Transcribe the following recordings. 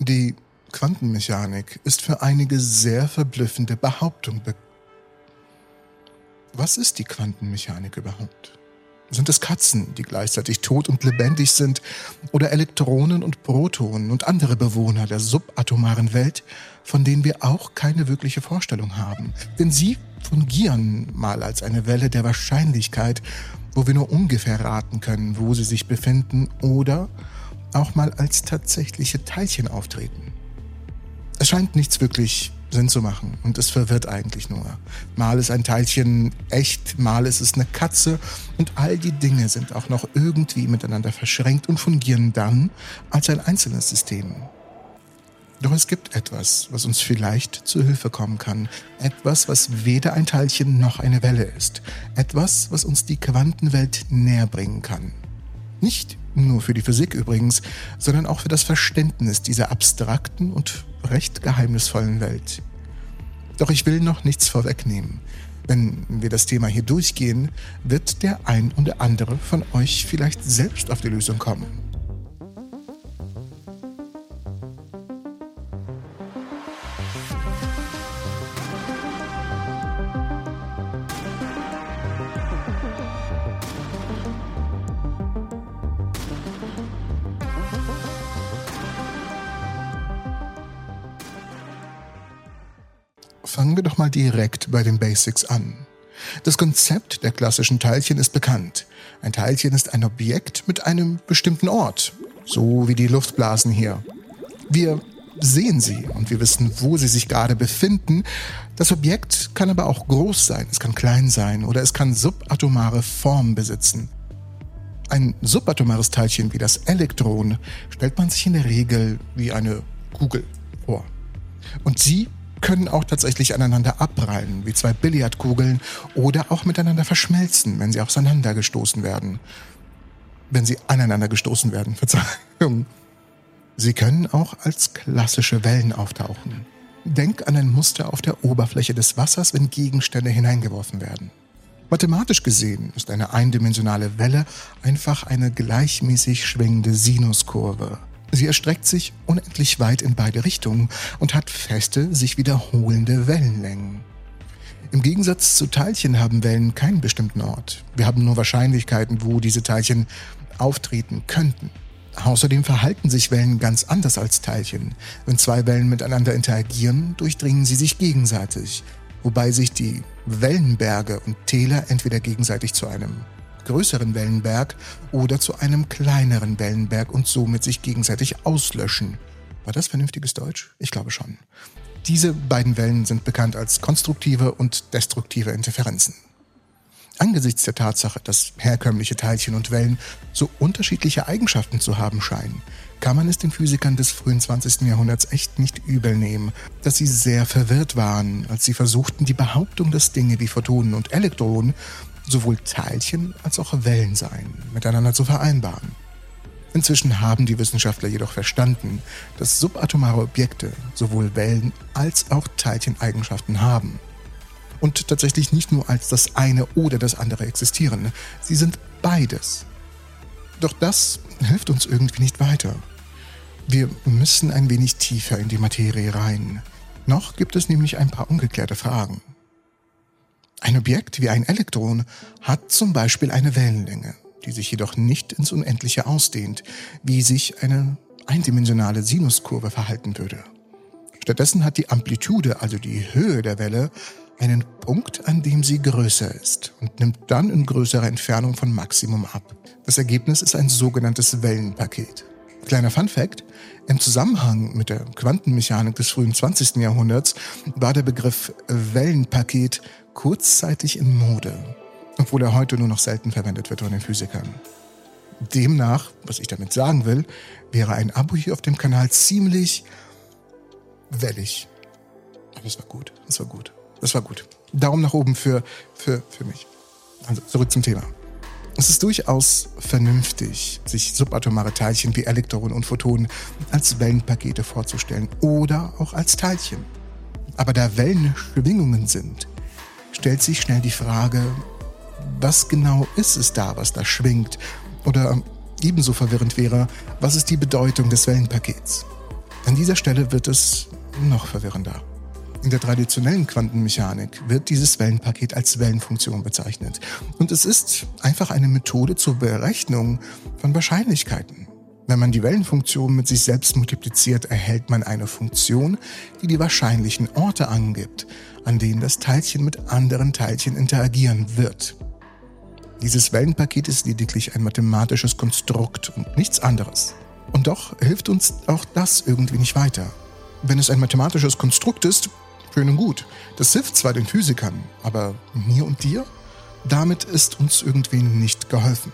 Die Quantenmechanik ist für einige sehr verblüffende Behauptungen be Was ist die Quantenmechanik überhaupt? Sind es Katzen, die gleichzeitig tot und lebendig sind, oder Elektronen und Protonen und andere Bewohner der subatomaren Welt, von denen wir auch keine wirkliche Vorstellung haben? Denn sie fungieren mal als eine Welle der Wahrscheinlichkeit, wo wir nur ungefähr raten können, wo sie sich befinden, oder auch mal als tatsächliche Teilchen auftreten. Es scheint nichts wirklich Sinn zu machen und es verwirrt eigentlich nur. Mal ist ein Teilchen echt, mal ist es eine Katze und all die Dinge sind auch noch irgendwie miteinander verschränkt und fungieren dann als ein einzelnes System. Doch es gibt etwas, was uns vielleicht zu Hilfe kommen kann. Etwas, was weder ein Teilchen noch eine Welle ist. Etwas, was uns die Quantenwelt näher bringen kann. Nicht nur für die Physik übrigens, sondern auch für das Verständnis dieser abstrakten und recht geheimnisvollen Welt. Doch ich will noch nichts vorwegnehmen. Wenn wir das Thema hier durchgehen, wird der ein oder andere von euch vielleicht selbst auf die Lösung kommen. Fangen wir doch mal direkt bei den Basics an. Das Konzept der klassischen Teilchen ist bekannt. Ein Teilchen ist ein Objekt mit einem bestimmten Ort, so wie die Luftblasen hier. Wir sehen sie und wir wissen, wo sie sich gerade befinden. Das Objekt kann aber auch groß sein, es kann klein sein oder es kann subatomare Form besitzen. Ein subatomares Teilchen wie das Elektron stellt man sich in der Regel wie eine Kugel vor. Und sie können auch tatsächlich aneinander abprallen, wie zwei Billardkugeln, oder auch miteinander verschmelzen, wenn sie auseinandergestoßen werden. Wenn sie aneinander gestoßen werden, Verzeihung. Sie können auch als klassische Wellen auftauchen. Denk an ein Muster auf der Oberfläche des Wassers, wenn Gegenstände hineingeworfen werden. Mathematisch gesehen ist eine eindimensionale Welle einfach eine gleichmäßig schwingende Sinuskurve. Sie erstreckt sich unendlich weit in beide Richtungen und hat feste, sich wiederholende Wellenlängen. Im Gegensatz zu Teilchen haben Wellen keinen bestimmten Ort. Wir haben nur Wahrscheinlichkeiten, wo diese Teilchen auftreten könnten. Außerdem verhalten sich Wellen ganz anders als Teilchen. Wenn zwei Wellen miteinander interagieren, durchdringen sie sich gegenseitig, wobei sich die Wellenberge und Täler entweder gegenseitig zu einem größeren Wellenberg oder zu einem kleineren Wellenberg und somit sich gegenseitig auslöschen. War das vernünftiges Deutsch? Ich glaube schon. Diese beiden Wellen sind bekannt als konstruktive und destruktive Interferenzen. Angesichts der Tatsache, dass herkömmliche Teilchen und Wellen so unterschiedliche Eigenschaften zu haben scheinen, kann man es den Physikern des frühen 20. Jahrhunderts echt nicht übel nehmen, dass sie sehr verwirrt waren, als sie versuchten, die Behauptung, dass Dinge wie Photonen und Elektronen sowohl Teilchen als auch Wellen seien, miteinander zu vereinbaren. Inzwischen haben die Wissenschaftler jedoch verstanden, dass subatomare Objekte sowohl Wellen als auch Teilcheneigenschaften haben. Und tatsächlich nicht nur als das eine oder das andere existieren, sie sind beides. Doch das hilft uns irgendwie nicht weiter. Wir müssen ein wenig tiefer in die Materie rein. Noch gibt es nämlich ein paar ungeklärte Fragen. Ein Objekt wie ein Elektron hat zum Beispiel eine Wellenlänge, die sich jedoch nicht ins Unendliche ausdehnt, wie sich eine eindimensionale Sinuskurve verhalten würde. Stattdessen hat die Amplitude, also die Höhe der Welle, einen Punkt, an dem sie größer ist und nimmt dann in größerer Entfernung von Maximum ab. Das Ergebnis ist ein sogenanntes Wellenpaket. Kleiner Fun fact, im Zusammenhang mit der Quantenmechanik des frühen 20. Jahrhunderts war der Begriff Wellenpaket kurzzeitig in Mode, obwohl er heute nur noch selten verwendet wird von den Physikern. Demnach, was ich damit sagen will, wäre ein Abo hier auf dem Kanal ziemlich wellig. Aber es war gut, es war gut, es war gut. Daumen nach oben für, für, für mich. Also zurück zum Thema. Es ist durchaus vernünftig, sich subatomare Teilchen wie Elektronen und Photonen als Wellenpakete vorzustellen oder auch als Teilchen. Aber da Wellen Schwingungen sind, stellt sich schnell die Frage, was genau ist es da, was da schwingt? Oder ebenso verwirrend wäre, was ist die Bedeutung des Wellenpakets? An dieser Stelle wird es noch verwirrender. In der traditionellen Quantenmechanik wird dieses Wellenpaket als Wellenfunktion bezeichnet. Und es ist einfach eine Methode zur Berechnung von Wahrscheinlichkeiten. Wenn man die Wellenfunktion mit sich selbst multipliziert, erhält man eine Funktion, die die wahrscheinlichen Orte angibt, an denen das Teilchen mit anderen Teilchen interagieren wird. Dieses Wellenpaket ist lediglich ein mathematisches Konstrukt und nichts anderes. Und doch hilft uns auch das irgendwie nicht weiter. Wenn es ein mathematisches Konstrukt ist, schön und gut. Das hilft zwar den Physikern, aber mir und dir? Damit ist uns irgendwie nicht geholfen.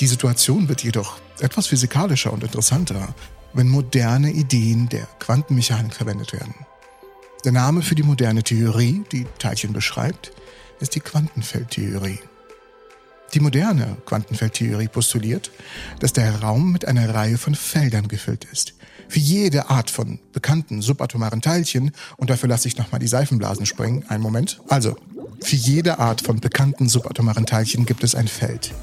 Die Situation wird jedoch etwas physikalischer und interessanter, wenn moderne Ideen der Quantenmechanik verwendet werden. Der Name für die moderne Theorie, die Teilchen beschreibt, ist die Quantenfeldtheorie. Die moderne Quantenfeldtheorie postuliert, dass der Raum mit einer Reihe von Feldern gefüllt ist. Für jede Art von bekannten subatomaren Teilchen, und dafür lasse ich nochmal die Seifenblasen springen, einen Moment. Also, für jede Art von bekannten subatomaren Teilchen gibt es ein Feld.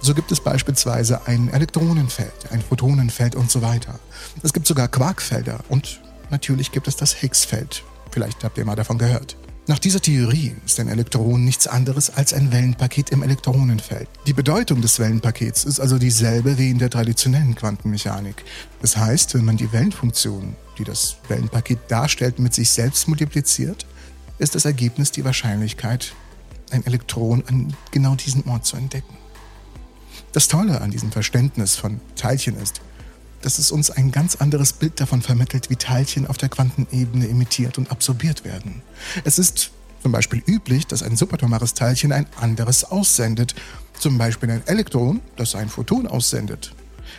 So gibt es beispielsweise ein Elektronenfeld, ein Photonenfeld und so weiter. Es gibt sogar Quarkfelder und natürlich gibt es das Higgsfeld. Vielleicht habt ihr mal davon gehört. Nach dieser Theorie ist ein Elektron nichts anderes als ein Wellenpaket im Elektronenfeld. Die Bedeutung des Wellenpakets ist also dieselbe wie in der traditionellen Quantenmechanik. Das heißt, wenn man die Wellenfunktion, die das Wellenpaket darstellt, mit sich selbst multipliziert, ist das Ergebnis die Wahrscheinlichkeit, ein Elektron an genau diesem Ort zu entdecken. Das Tolle an diesem Verständnis von Teilchen ist, dass es uns ein ganz anderes Bild davon vermittelt, wie Teilchen auf der Quantenebene emittiert und absorbiert werden. Es ist zum Beispiel üblich, dass ein subatomares Teilchen ein anderes aussendet, zum Beispiel ein Elektron, das ein Photon aussendet.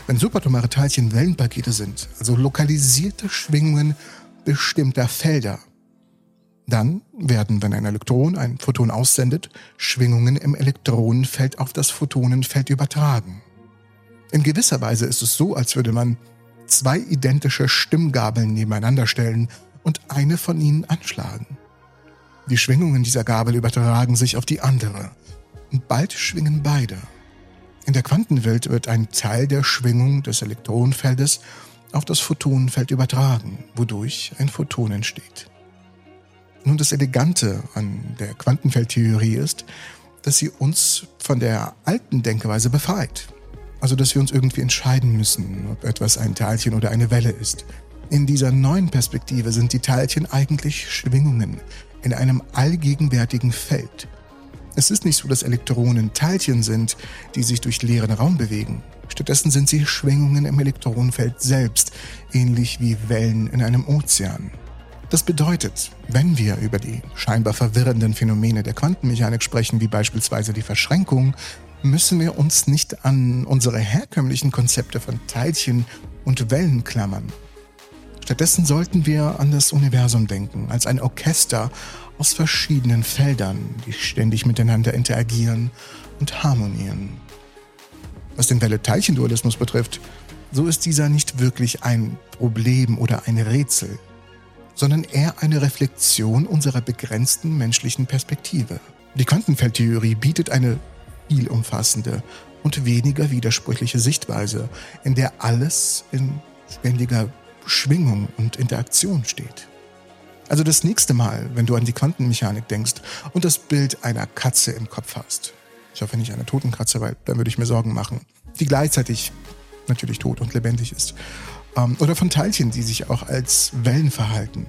Wenn subatomare Teilchen Wellenpakete sind, also lokalisierte Schwingungen bestimmter Felder, dann werden, wenn ein Elektron ein Photon aussendet, Schwingungen im Elektronenfeld auf das Photonenfeld übertragen. In gewisser Weise ist es so, als würde man zwei identische Stimmgabeln nebeneinander stellen und eine von ihnen anschlagen. Die Schwingungen dieser Gabel übertragen sich auf die andere und bald schwingen beide. In der Quantenwelt wird ein Teil der Schwingung des Elektronenfeldes auf das Photonenfeld übertragen, wodurch ein Photon entsteht. Nun, das Elegante an der Quantenfeldtheorie ist, dass sie uns von der alten Denkweise befreit. Also, dass wir uns irgendwie entscheiden müssen, ob etwas ein Teilchen oder eine Welle ist. In dieser neuen Perspektive sind die Teilchen eigentlich Schwingungen in einem allgegenwärtigen Feld. Es ist nicht so, dass Elektronen Teilchen sind, die sich durch leeren Raum bewegen. Stattdessen sind sie Schwingungen im Elektronenfeld selbst, ähnlich wie Wellen in einem Ozean. Das bedeutet, wenn wir über die scheinbar verwirrenden Phänomene der Quantenmechanik sprechen, wie beispielsweise die Verschränkung, müssen wir uns nicht an unsere herkömmlichen Konzepte von Teilchen und Wellen klammern. Stattdessen sollten wir an das Universum denken, als ein Orchester aus verschiedenen Feldern, die ständig miteinander interagieren und harmonieren. Was den Welle-Teilchen-Dualismus betrifft, so ist dieser nicht wirklich ein Problem oder ein Rätsel, sondern eher eine Reflexion unserer begrenzten menschlichen Perspektive. Die Quantenfeldtheorie bietet eine viel umfassende und weniger widersprüchliche Sichtweise, in der alles in ständiger Schwingung und Interaktion steht. Also das nächste Mal, wenn du an die Quantenmechanik denkst und das Bild einer Katze im Kopf hast, ich hoffe nicht einer toten Katze, weil dann würde ich mir Sorgen machen, die gleichzeitig natürlich tot und lebendig ist, ähm, oder von Teilchen, die sich auch als Wellen verhalten,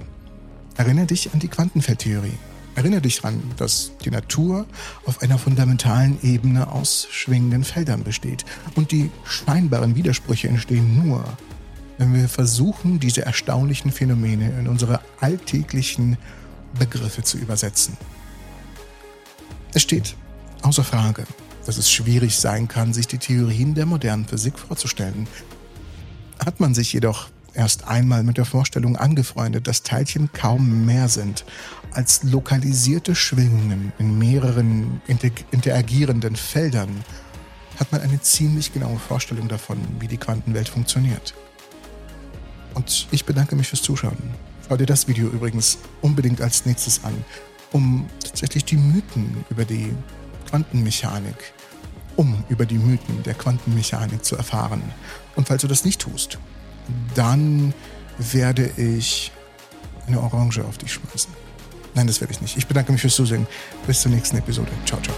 erinnere dich an die Quantenfeldtheorie. Erinnere dich daran, dass die Natur auf einer fundamentalen Ebene aus schwingenden Feldern besteht. Und die scheinbaren Widersprüche entstehen nur, wenn wir versuchen, diese erstaunlichen Phänomene in unsere alltäglichen Begriffe zu übersetzen. Es steht außer Frage, dass es schwierig sein kann, sich die Theorien der modernen Physik vorzustellen. Hat man sich jedoch erst einmal mit der Vorstellung angefreundet, dass Teilchen kaum mehr sind als lokalisierte Schwingungen in mehreren interagierenden Feldern, hat man eine ziemlich genaue Vorstellung davon, wie die Quantenwelt funktioniert. Und ich bedanke mich fürs Zuschauen. Schau dir das Video übrigens unbedingt als nächstes an, um tatsächlich die Mythen über die Quantenmechanik, um über die Mythen der Quantenmechanik zu erfahren. Und falls du das nicht tust, dann werde ich eine Orange auf dich schmeißen. Nein, das werde ich nicht. Ich bedanke mich fürs Zusehen. Bis zur nächsten Episode. Ciao, ciao.